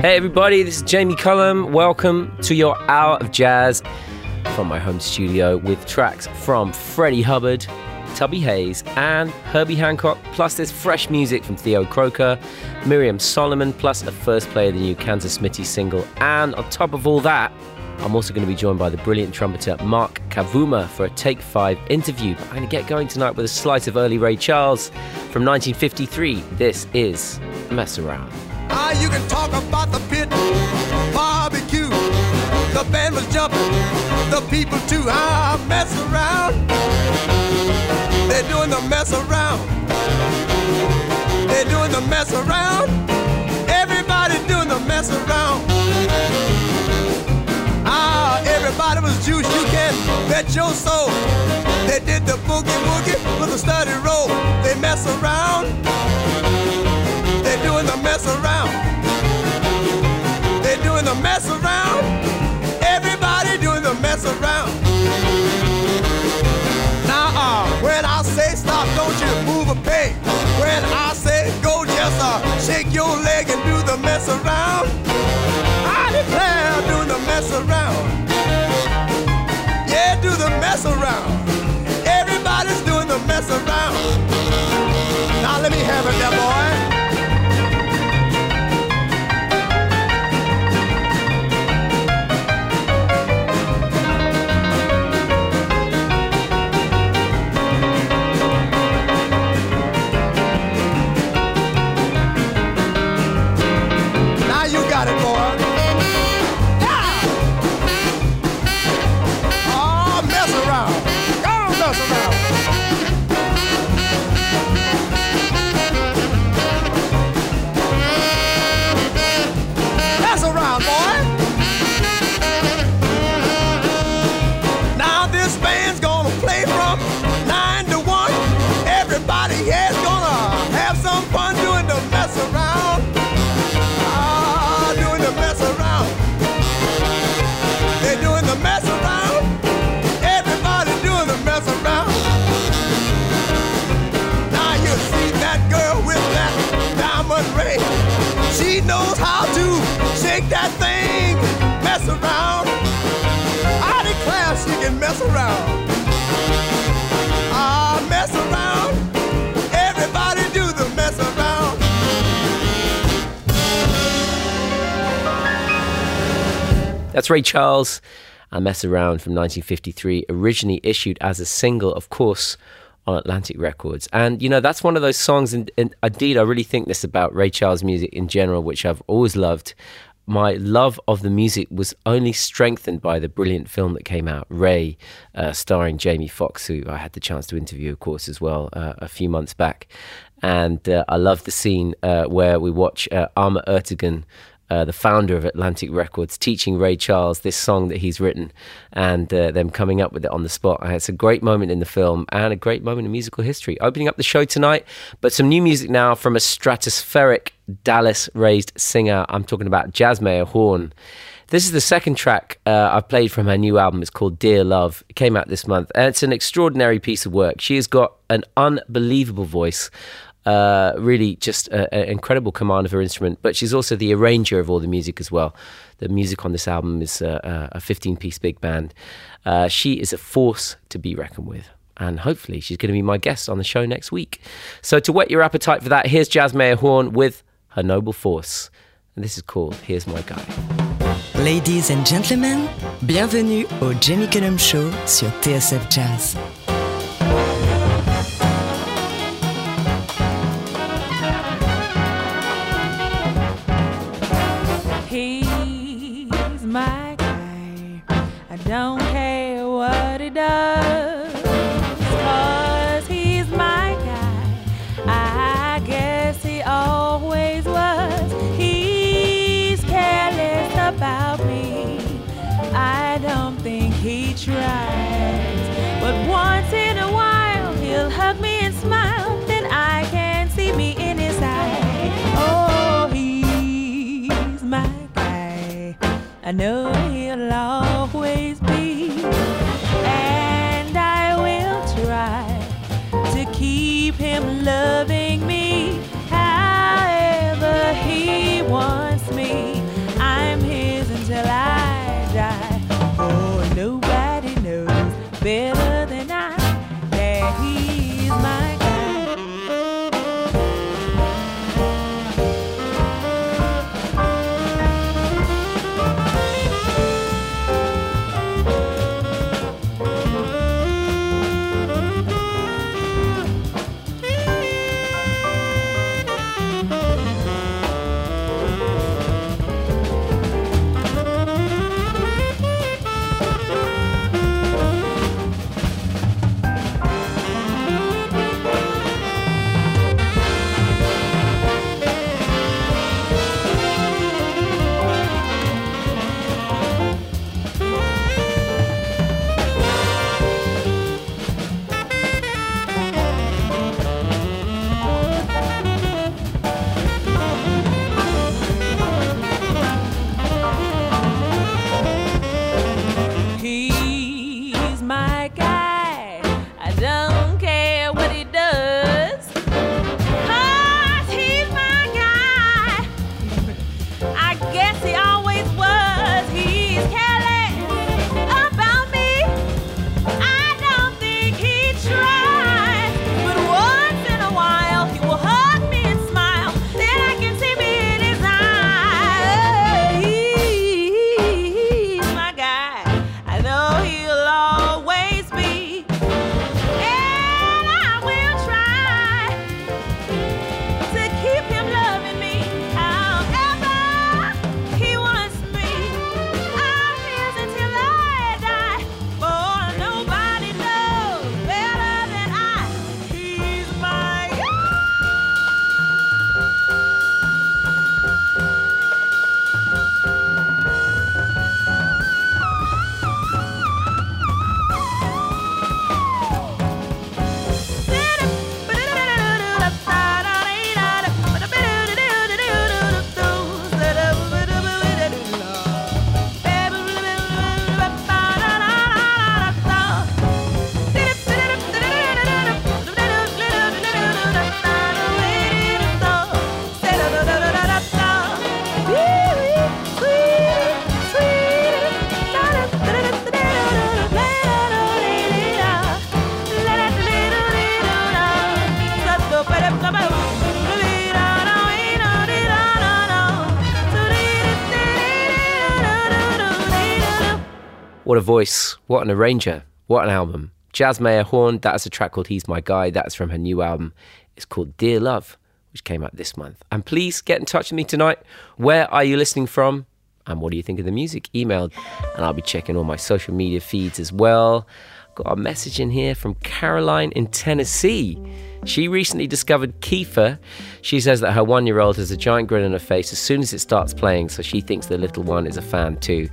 Hey, everybody, this is Jamie Cullum. Welcome to your hour of jazz from my home studio with tracks from Freddie Hubbard, Tubby Hayes, and Herbie Hancock. Plus, there's fresh music from Theo Croker, Miryam Solomon, plus a first play of the new Kansas Smitty single. And on top of all that, I'm also going to be joined by the brilliant trumpeter Mark Kavuma for a Take 5 interview. I'm going to get going tonight with a slice of early Ray Charles from 1953. This is Mess Around. Ah, you can talk about the pit, barbecue. The band was jumping, the people too. Ah, mess around. They're doing the mess around. They're doing the mess around. Everybody doing the mess around. Ah, everybody was juice. You can bet your soul. They did the boogie woogie with a steady roll. They mess around. Mess around. They're doing the mess around. Everybody doing the mess around. Now, uh, when I say stop, don't you move a peg. When I say go, just uh, shake your leg and do the mess around. I declare, doing the mess around. Yeah, do the mess around. Everybody's doing the mess around. Got it, boy. Mess around. That's Ray Charles. I Mess Around from 1953, originally issued as a single, of course, on Atlantic Records. And, you know, that's one of those songs, and indeed, I really think this about Ray Charles music in general, which I've always loved. My love of the music was only strengthened by the brilliant film that came out, Ray, uh, starring Jamie Foxx, who I had the chance to interview, of course, as well, uh, a few months back. And uh, I love the scene uh, where we watch uh, Ahmet Ertegun uh, the founder of Atlantic Records, teaching Ray Charles this song that he's written and uh, them coming up with it on the spot. And it's a great moment in the film and a great moment in musical history. Opening up the show tonight, but some new music now from a stratospheric Dallas raised singer. I'm talking about Jazzmeia Horn. This is the second track uh, I've played from her new album. It's called Dear Love. It came out this month, and it's an extraordinary piece of work. She has got an unbelievable voice. Uh, really, just an incredible command of her instrument, but she's also the arranger of all the music as well. The music on this album is uh, a 15 piece big band. Uh, she is a force to be reckoned with, and hopefully, she's going to be my guest on the show next week. So, to whet your appetite for that, here's Jazzmeia Horn with her noble force. And this is called Here's My Guy. Ladies and gentlemen, bienvenue au Jamie Cullum Show sur TSF Jazz. He's my guy. I don't care what he does. I know he'll always A voice. What an arranger. What an album. Jazzmeia Horn, that is a track called He's My Guy. That's from her new album. It's called Dear Love, which came out this month. And please get in touch with me tonight. Where are you listening from? And what do you think of the music? Email. And I'll be checking all my social media feeds as well. Got a message in here from Caroline in Tennessee. She recently discovered Kiefer. She says that her one year old has a giant grin on her face as soon as it starts playing, so she thinks the little one is a fan too.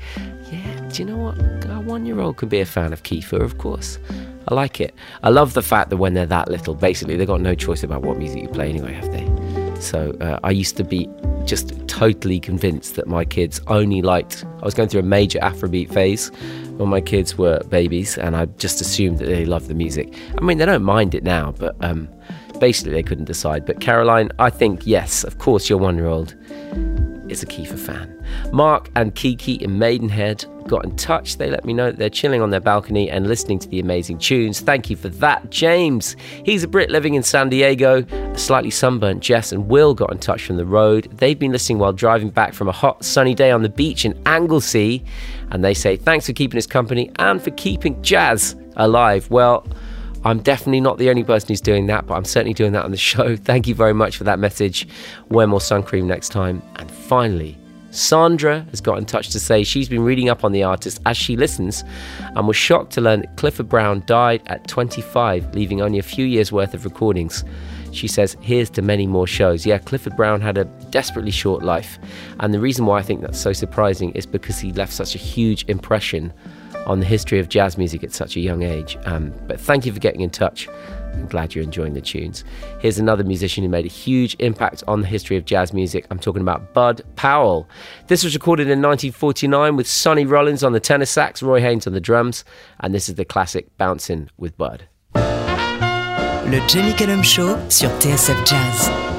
Yeah, do you know what? A one year old can be a fan of Kiefer, of course. I like it. I love the fact that when they're that little, basically, they've got no choice about what music you play anyway, have they? So uh, I used to be just totally convinced that my kids only liked. I was going through a major Afrobeat phase when my kids were babies, and I just assumed that they loved the music. I mean, they don't mind it now, but um, basically they couldn't decide. But Caroline, I think yes, of course, your one-year-old is a Kiefer fan. Mark and Kiki in Maidenhead got in touch. They let me know that they're chilling on their balcony and listening to the amazing tunes. Thank you for that, James. He's a Brit living in San Diego. A slightly sunburnt Jess and Will got in touch from the road. They've been listening while driving back from a hot, sunny day on the beach in Anglesey. And they say, thanks for keeping us company and for keeping jazz alive. Well, I'm definitely not the only person who's doing that, but I'm certainly doing that on the show. Thank you very much for that message. Wear more sun cream next time. And finally, Sandra has got in touch to say she's been reading up on the artist as she listens and was shocked to learn that Clifford Brown died at 25, leaving only a few years' worth of recordings. She says, Here's to many more shows. Yeah, Clifford Brown had a desperately short life. And the reason why I think that's so surprising is because he left such a huge impression on the history of jazz music at such a young age. Um, but thank you for getting in touch. I'm glad you're enjoying the tunes. Here's another musician who made a huge impact on the history of jazz music. I'm talking about Bud Powell. This was recorded in 1949 with Sonny Rollins on the tenor sax, Roy Haynes on the drums, and this is the classic Bouncing with Bud. Le Jamie Cullum Show sur TSF Jazz.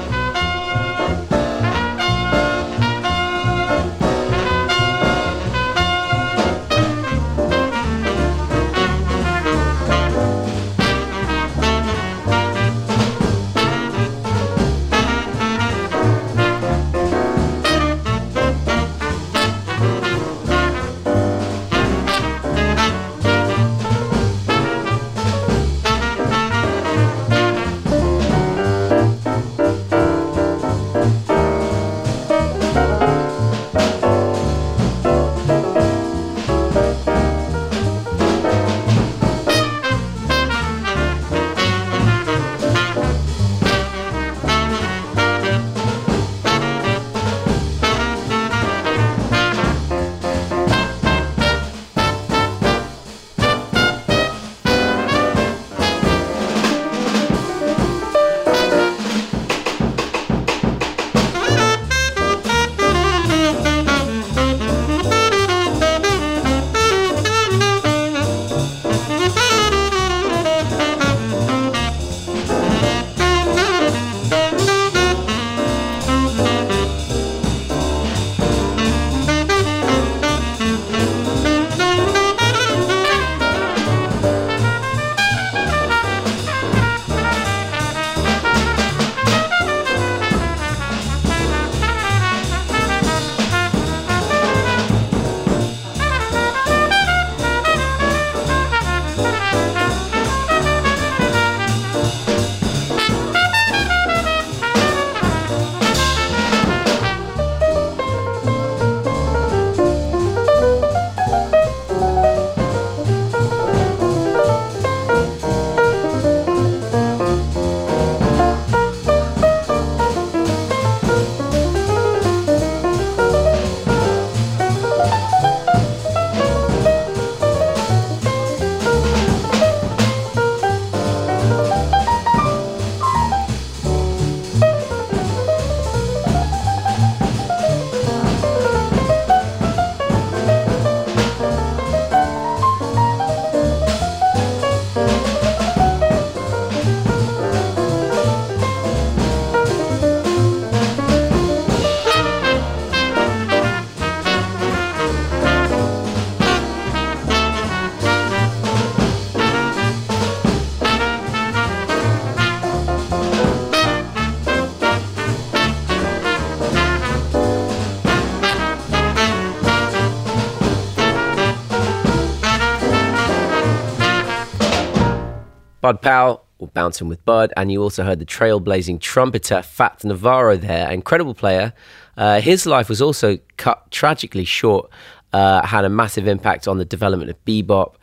Bud Powell, or Bouncing with Bud, and you also heard the trailblazing trumpeter Fat Navarro there, incredible player. Uh, his life was also cut tragically short, uh, had a massive impact on the development of bebop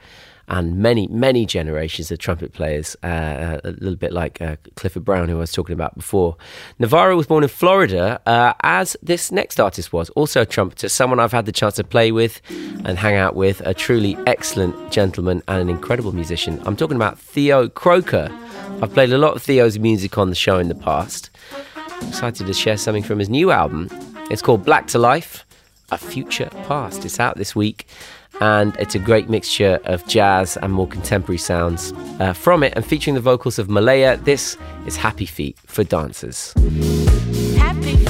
and many, many generations of trumpet players, uh, a little bit like uh, Clifford Brown, who I was talking about before. Navarro was born in Florida, uh, as this next artist was, also a trumpeter, someone I've had the chance to play with and hang out with, a truly excellent gentleman and an incredible musician. I'm talking about Theo Croker. I've played a lot of Theo's music on the show in the past. excited to share something from his new album. It's called Black to Life, A Future Past. It's out this week and it's a great mixture of jazz and more contemporary sounds uh, from it and featuring the vocals of Malaya. This is Happy Feet for Dancers. Happy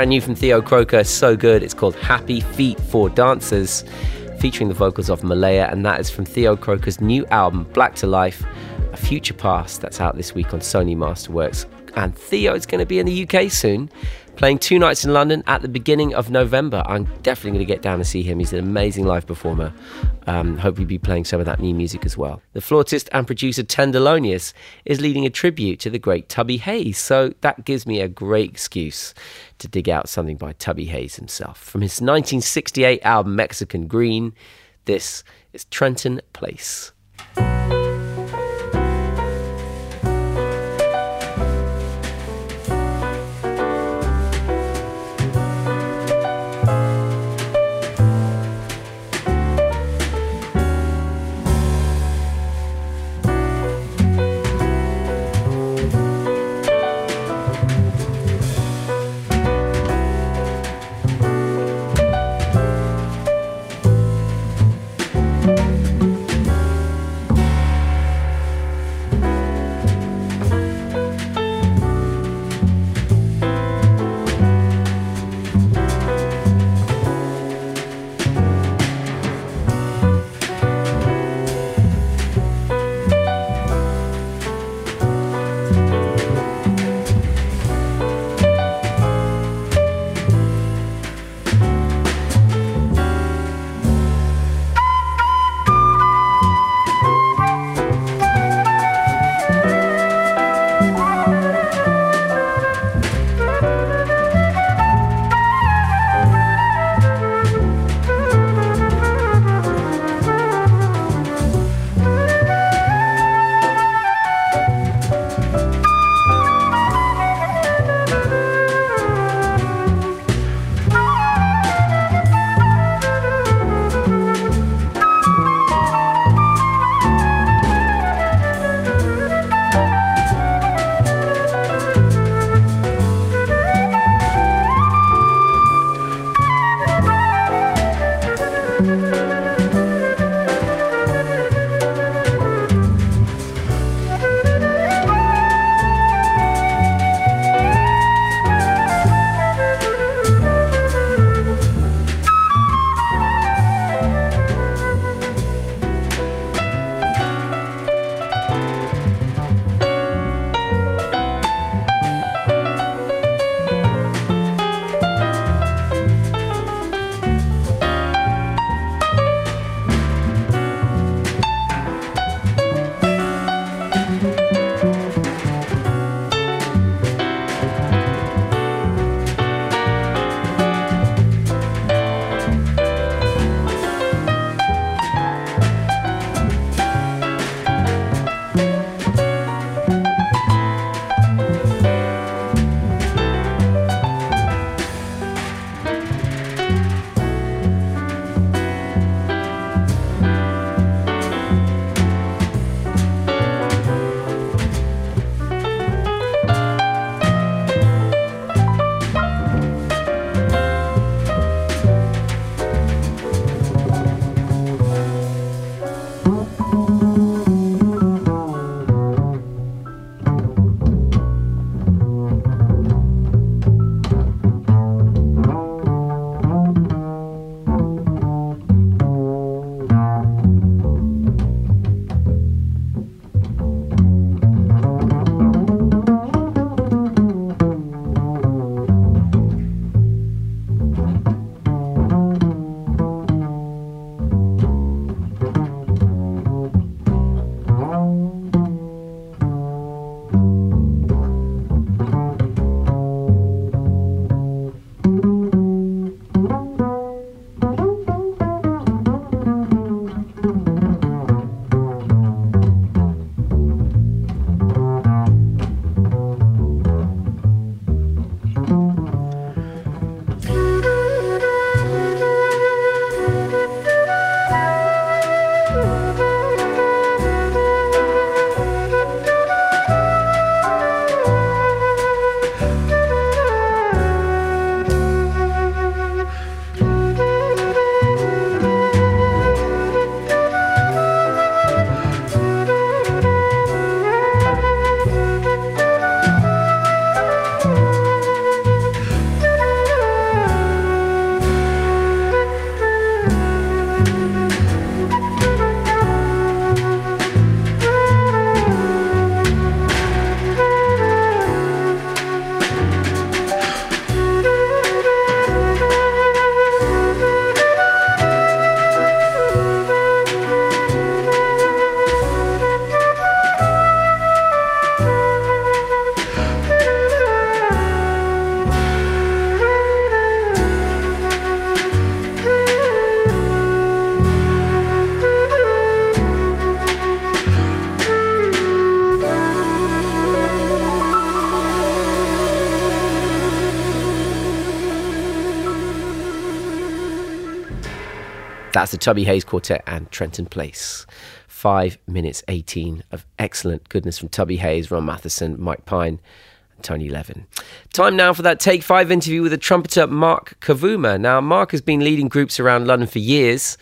Brand new from Theo Croker, so good. It's called Happy Feet for Dancers, featuring the vocals of Malaya, and that is from Theo Croker's new album, Black to Life, A Future Past, that's out this week on Sony Masterworks. And Theo is going to be in the UK soon, playing two nights in London at the beginning of November. I'm definitely going to get down and see him. He's an amazing live performer. Um, hope he'll be playing some of that new music as well. The flautist and producer Tenderlonius is leading a tribute to the great Tubby Hayes, so that gives me a great excuse to dig out something by Tubby Hayes himself. From his 1968 album Mexican Green, this is Trenton Place. Tubby Hayes Quartet and Trenton Place. Five minutes 18 of excellent goodness from Tubby Hayes, Ron Mathewson, Mike Pyne, and Tony Levin. Time now for that Take Five interview with the trumpeter Mark Kavuma. Now, Mark has been leading groups around London for years.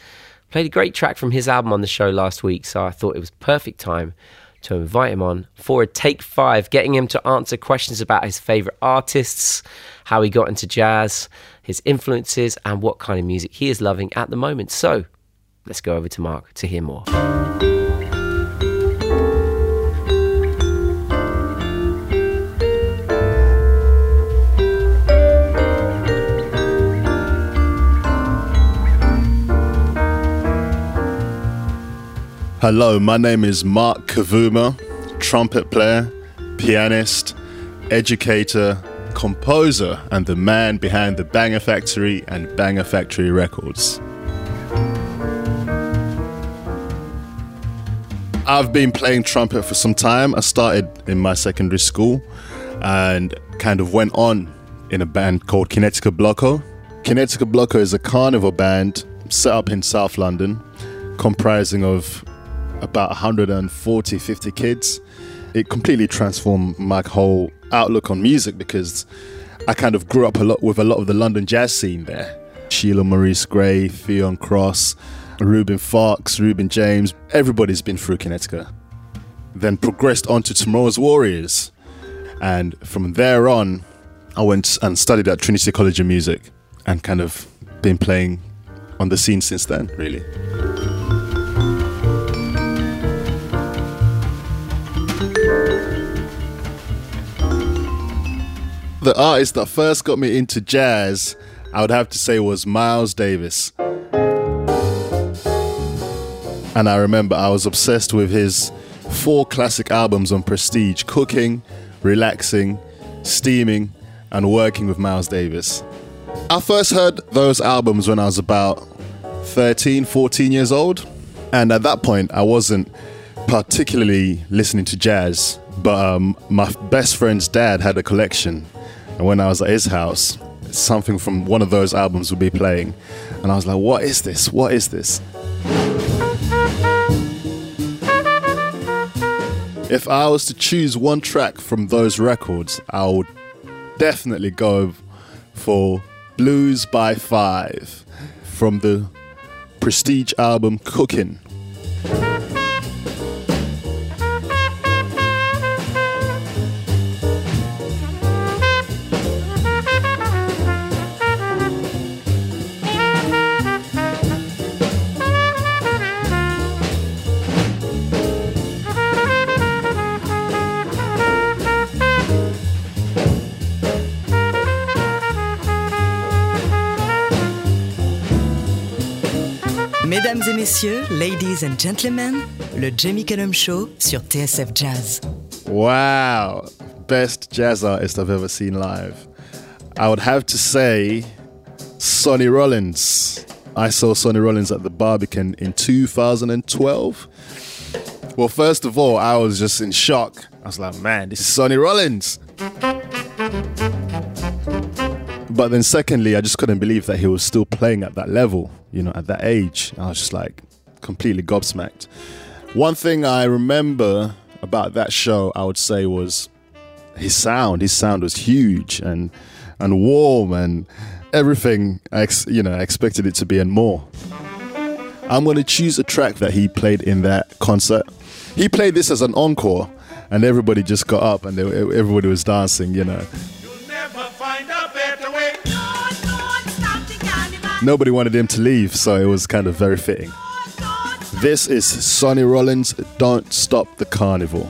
Played a great track from his album on the show last week, so I thought it was perfect time to invite him on for a Take Five, getting him to answer questions about his favourite artists, how he got into jazz, his influences, and what kind of music he is loving at the moment. So, let's go over to Mark to hear more. Hello, my name is Mark Kavuma, trumpet player, pianist, educator, composer, and the man behind the Banger Factory and Banger Factory Records. I've been playing trumpet for some time. I started in my secondary school and kind of went on in a band called Kinetika Bloco. Kinetika Bloco is a carnival band set up in South London, comprising of about 140, 50 kids. It completely transformed my whole outlook on music because I kind of grew up a lot with a lot of the London jazz scene there. Sheila Maurice Grey, Theon Cross, Reuben Fox, Reuben James, everybody's been through Kinetika. Then progressed on to Tomorrow's Warriors. And from there on, I went and studied at Trinity College of Music and kind of been playing on the scene since then, really. The artist that first got me into jazz, I would have to say, was Miles Davis. And I remember I was obsessed with his four classic albums on Prestige Cooking, Relaxing, Steaming, and Working with Miles Davis. I first heard those albums when I was about 13, 14 years old. And at that point, I wasn't particularly listening to jazz, but um, my best friend's dad had a collection. And when I was at his house, something from one of those albums would be playing. And I was like, what is this? What is this? If I was to choose one track from those records, I would definitely go for Blues by Five from the Prestige album Cooking. Messieurs, ladies and gentlemen, le Jamie Cullum Show sur TSF Jazz. Wow, best jazz artist I've ever seen live. I would have to say Sonny Rollins. I saw Sonny Rollins at the Barbican in 2012. Well, first of all, I was just in shock. I was like, man, this is Sonny Rollins. But then, secondly, I just couldn't believe that he was still playing at that level, you know, at that age. I was just like completely gobsmacked. One thing I remember about that show, I would say, was his sound. His sound was huge and and warm and everything. I ex- you know, I expected it to be and more. I'm going to choose a track that he played in that concert. He played this as an encore, and everybody just got up and they, everybody was dancing. You know, nobody wanted him to leave, so it was kind of very fitting. This is Sonny Rollins. Don't stop the carnival.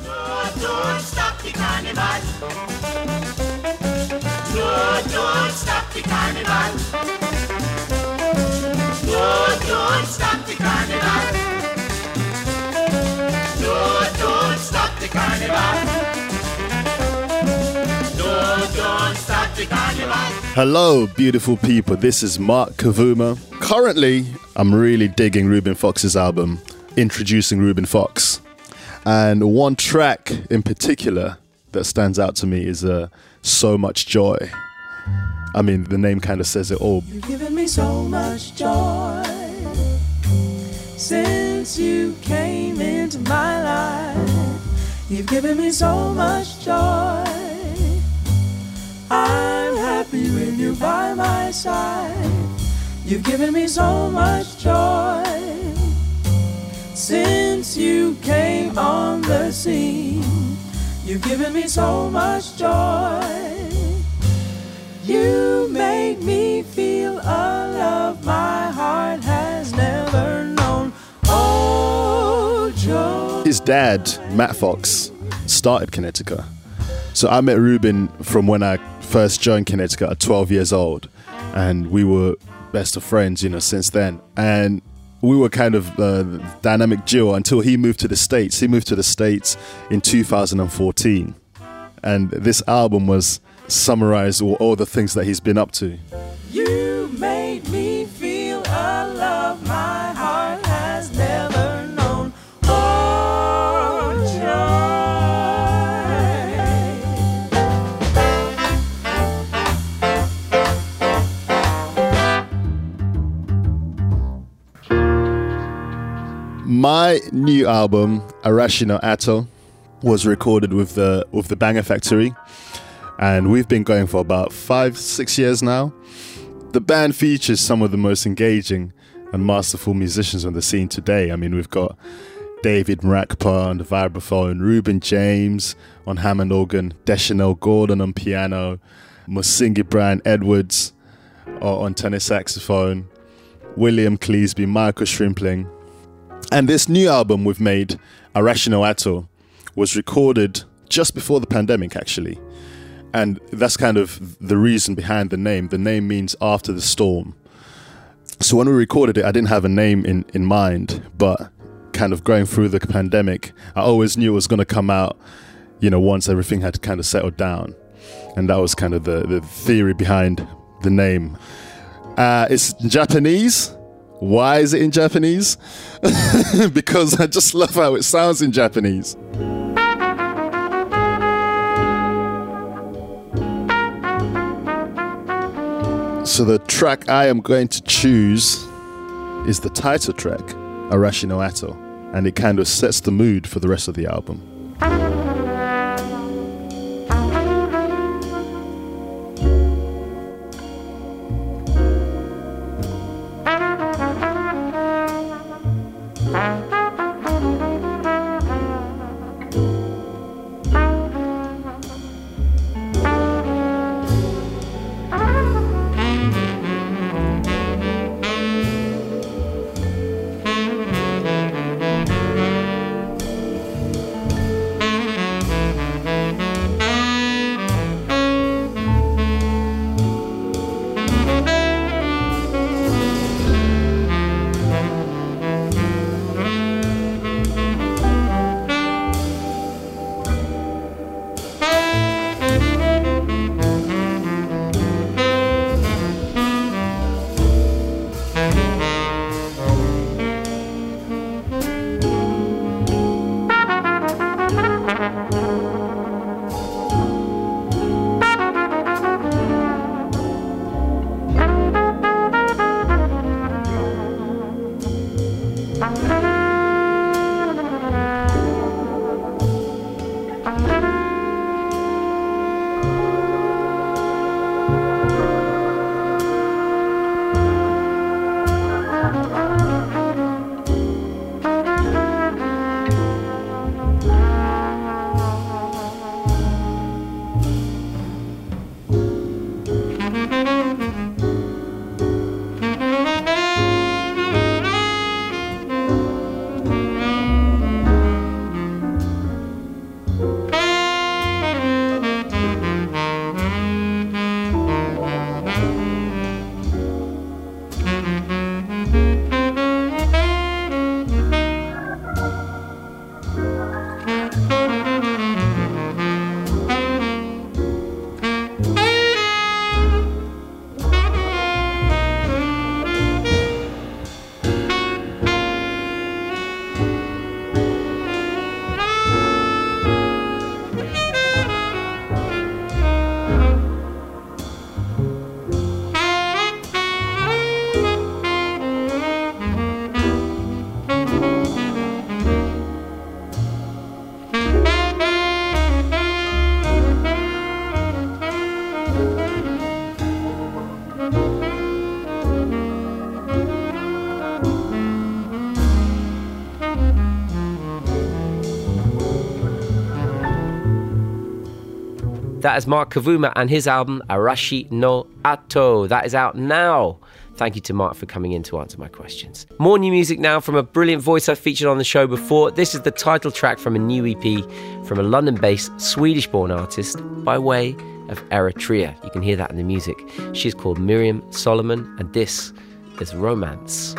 Carnival. Hello, beautiful people. This is Mark Kavuma. Currently, I'm really digging Reuben Fox's album, Introducing Ruben Fox. And one track in particular that stands out to me is uh, So Much Joy. I mean, the name kind of says it all. You've given me so much joy. since you came into my life. You've given me so much joy. I'm happy when you're by my side. You've given me so much joy since you came on the scene. You've given me so much joy. You make me feel a love my heart has never known. Oh, joy. His dad, Matt Fox, started Kinetika. So I met Reuben from when I first joined Kinetika at 12 years old, and we were best of friends, you know, since then. And we were kind of uh, dynamic duo until he moved to the States. He moved to the States in 2014. And this album was summarized all the things that he's been up to. My new album, Arashi No Ato, was recorded with the with the Banger Factory, and we've been going for about five, six years now. The band features some of the most engaging and masterful musicians on the scene today. I mean, we've got David Mrakpor on the vibraphone, Reuben James on Hammond organ, Deschanel Gordon on piano, Mussinghi Brian Edwards uh, on tenor saxophone, William Cleasby, Michael Shrimpling, and this new album we've made, Arashi No Ato, was recorded just before the pandemic, actually. And that's kind of the reason behind the name. The name means after the storm. So when we recorded it, I didn't have a name in, in mind, but kind of going through the pandemic, I always knew it was going to come out, you know, once everything had kind of settled down. And that was kind of the, the theory behind the name. Uh, it's Japanese. Why is it in Japanese? because I just love how it sounds in Japanese. So the track I am going to choose is the title track, Arashi No Ato, and it kind of sets the mood for the rest of the album. That is Mark Kavuma and his album Arashi no Ato. That is out now. Thank you to Mark for coming in to answer my questions. More new music now from a brilliant voice I've featured on the show before. This is the title track from a new EP from a London based Swedish born artist by way of Eritrea. You can hear that in the music. She's called Miryam Solomon, and this is Romance.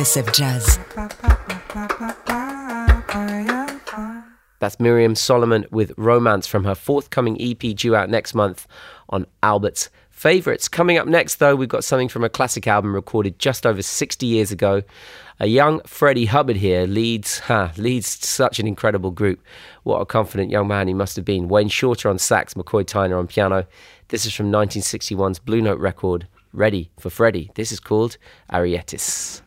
TSF Jazz. That's Miryam Solomon with Romance from her forthcoming EP due out next month on Albert's Favourites. Coming up next, though, we've got something from a classic album recorded just over 60 years ago. A young Freddie Hubbard here leads, ha, leads such an incredible group. What a confident young man he must have been. Wayne Shorter on sax, McCoy Tyner on piano. This is from 1961's Blue Note record, Ready for Freddie. This is called Arietis.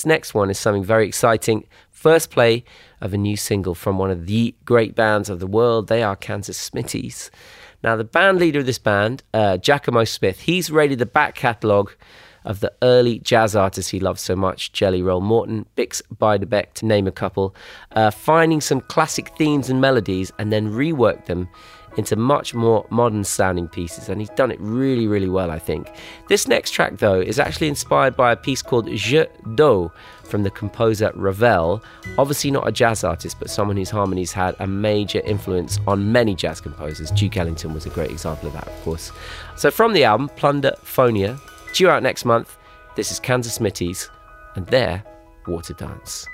This next one is something very exciting. First play of a new single from one of the great bands of the world. They are Kansas Smitty's. Now, the band leader of this band, uh, Giacomo Smith, he's raided the back catalogue of the early jazz artists he loves so much Jelly Roll Morton, Bix Beiderbecke, to name a couple, uh, finding some classic themes and melodies and then reworked them into much more modern sounding pieces, and he's done it really, really well, I think. This next track, though, is actually inspired by a piece called Jeux d'eau from the composer Ravel. Obviously, not a jazz artist, but someone whose harmonies had a major influence on many jazz composers. Duke Ellington was a great example of that, of course. So, from the album Plunder Phonia, due out next month, this is Kansas Smitty's and their Water Dance.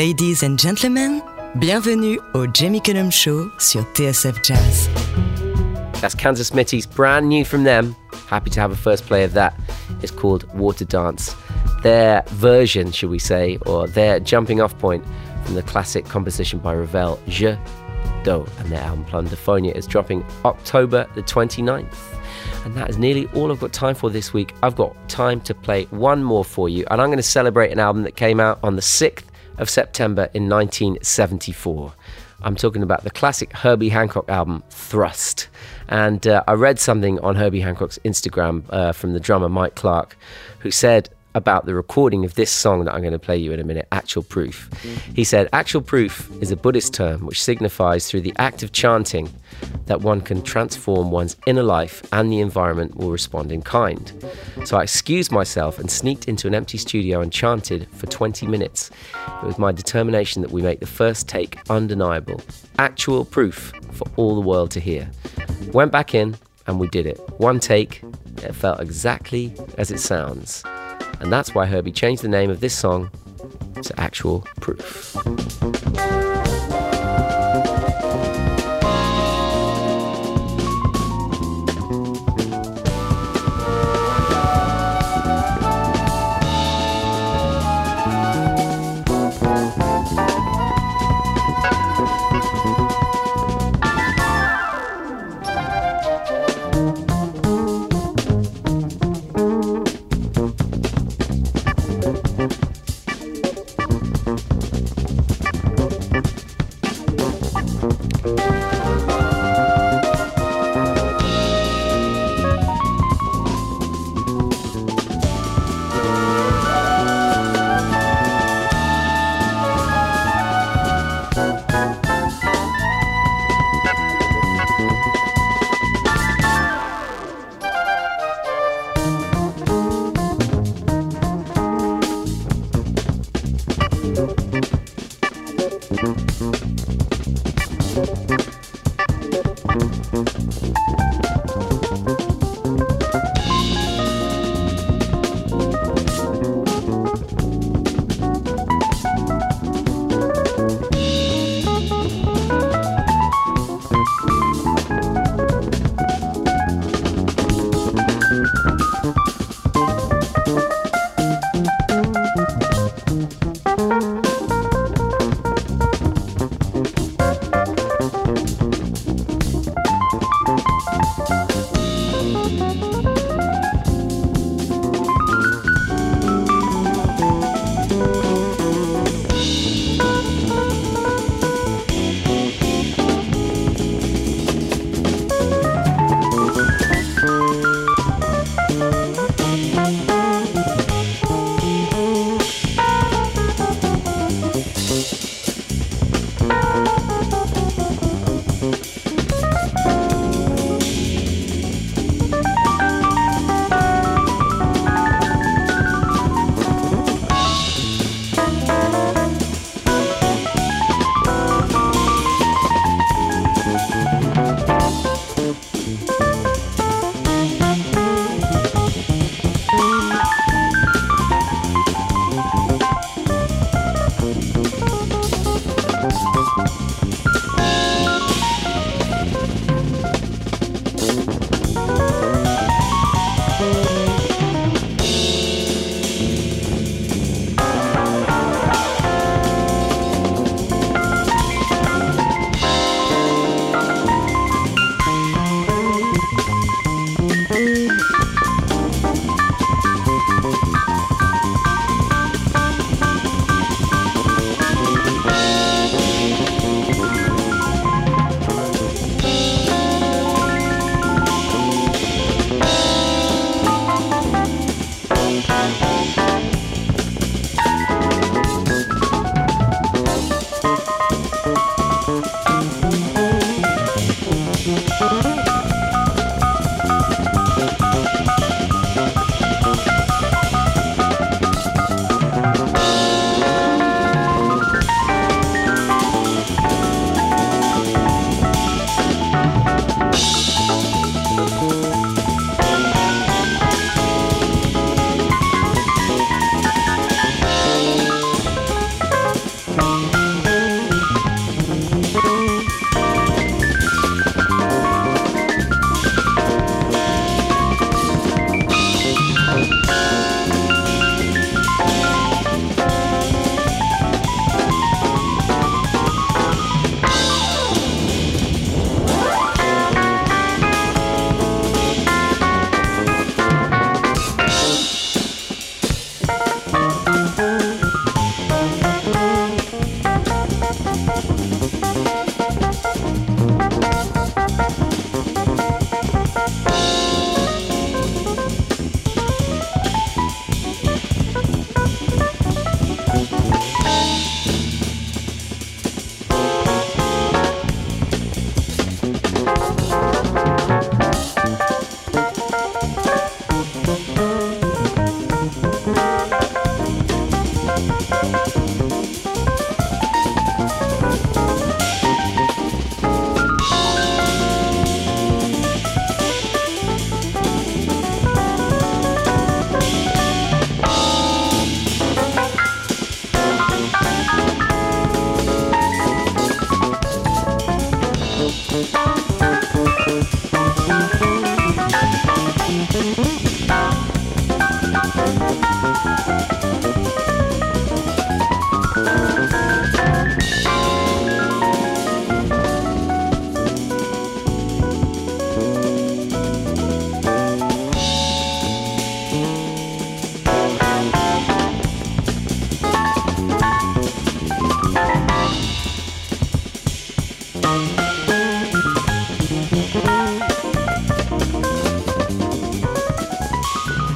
Ladies and gentlemen, bienvenue au Jamie Cullum Show sur TSF Jazz. That's Kansas Smitty's brand new from them. Happy to have a first play of that. It's called Water Dance. Their version, should we say, or their jumping off point from the classic composition by Ravel, Jeux d'eau, and their album Plunderphonia is dropping October the 29th. And that is nearly all I've got time for this week. I've got time to play one more for you, and I'm going to celebrate an album that came out on the 6th of September in 1974. I'm talking about the classic Herbie Hancock album, Thrust. And uh, I read something on Herbie Hancock's Instagram uh, from the drummer Mike Clark, who said about the recording of this song that I'm going to play you in a minute, Actual Proof. He said, Actual proof is a Buddhist term which signifies through the act of chanting that one can transform one's inner life and the environment will respond in kind. So I excused myself and sneaked into an empty studio and chanted for 20 minutes. It was my determination that we make the first take undeniable, actual proof for all the world to hear. Went back in and we did it. One take, it felt exactly as it sounds. And that's why Herbie changed the name of this song to Actual Proof.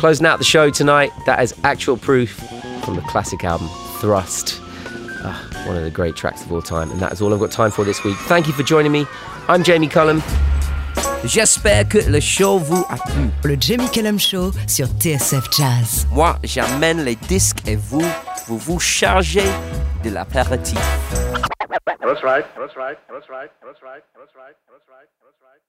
Closing out the show tonight, that is actual proof from the classic album Thrust. Ah, one of the great tracks of all time, and that is all I've got time for this week. Thank you for joining me. I'm Jamie Cullum. J'espère que le show vous a plu. Le Jamie Cullum Show sur TSF Jazz. Moi, j'amène les disques et vous, vous vous chargez de l'apéritif. That's right. That's right. That's right. That's right. That's right. That's right. That's right.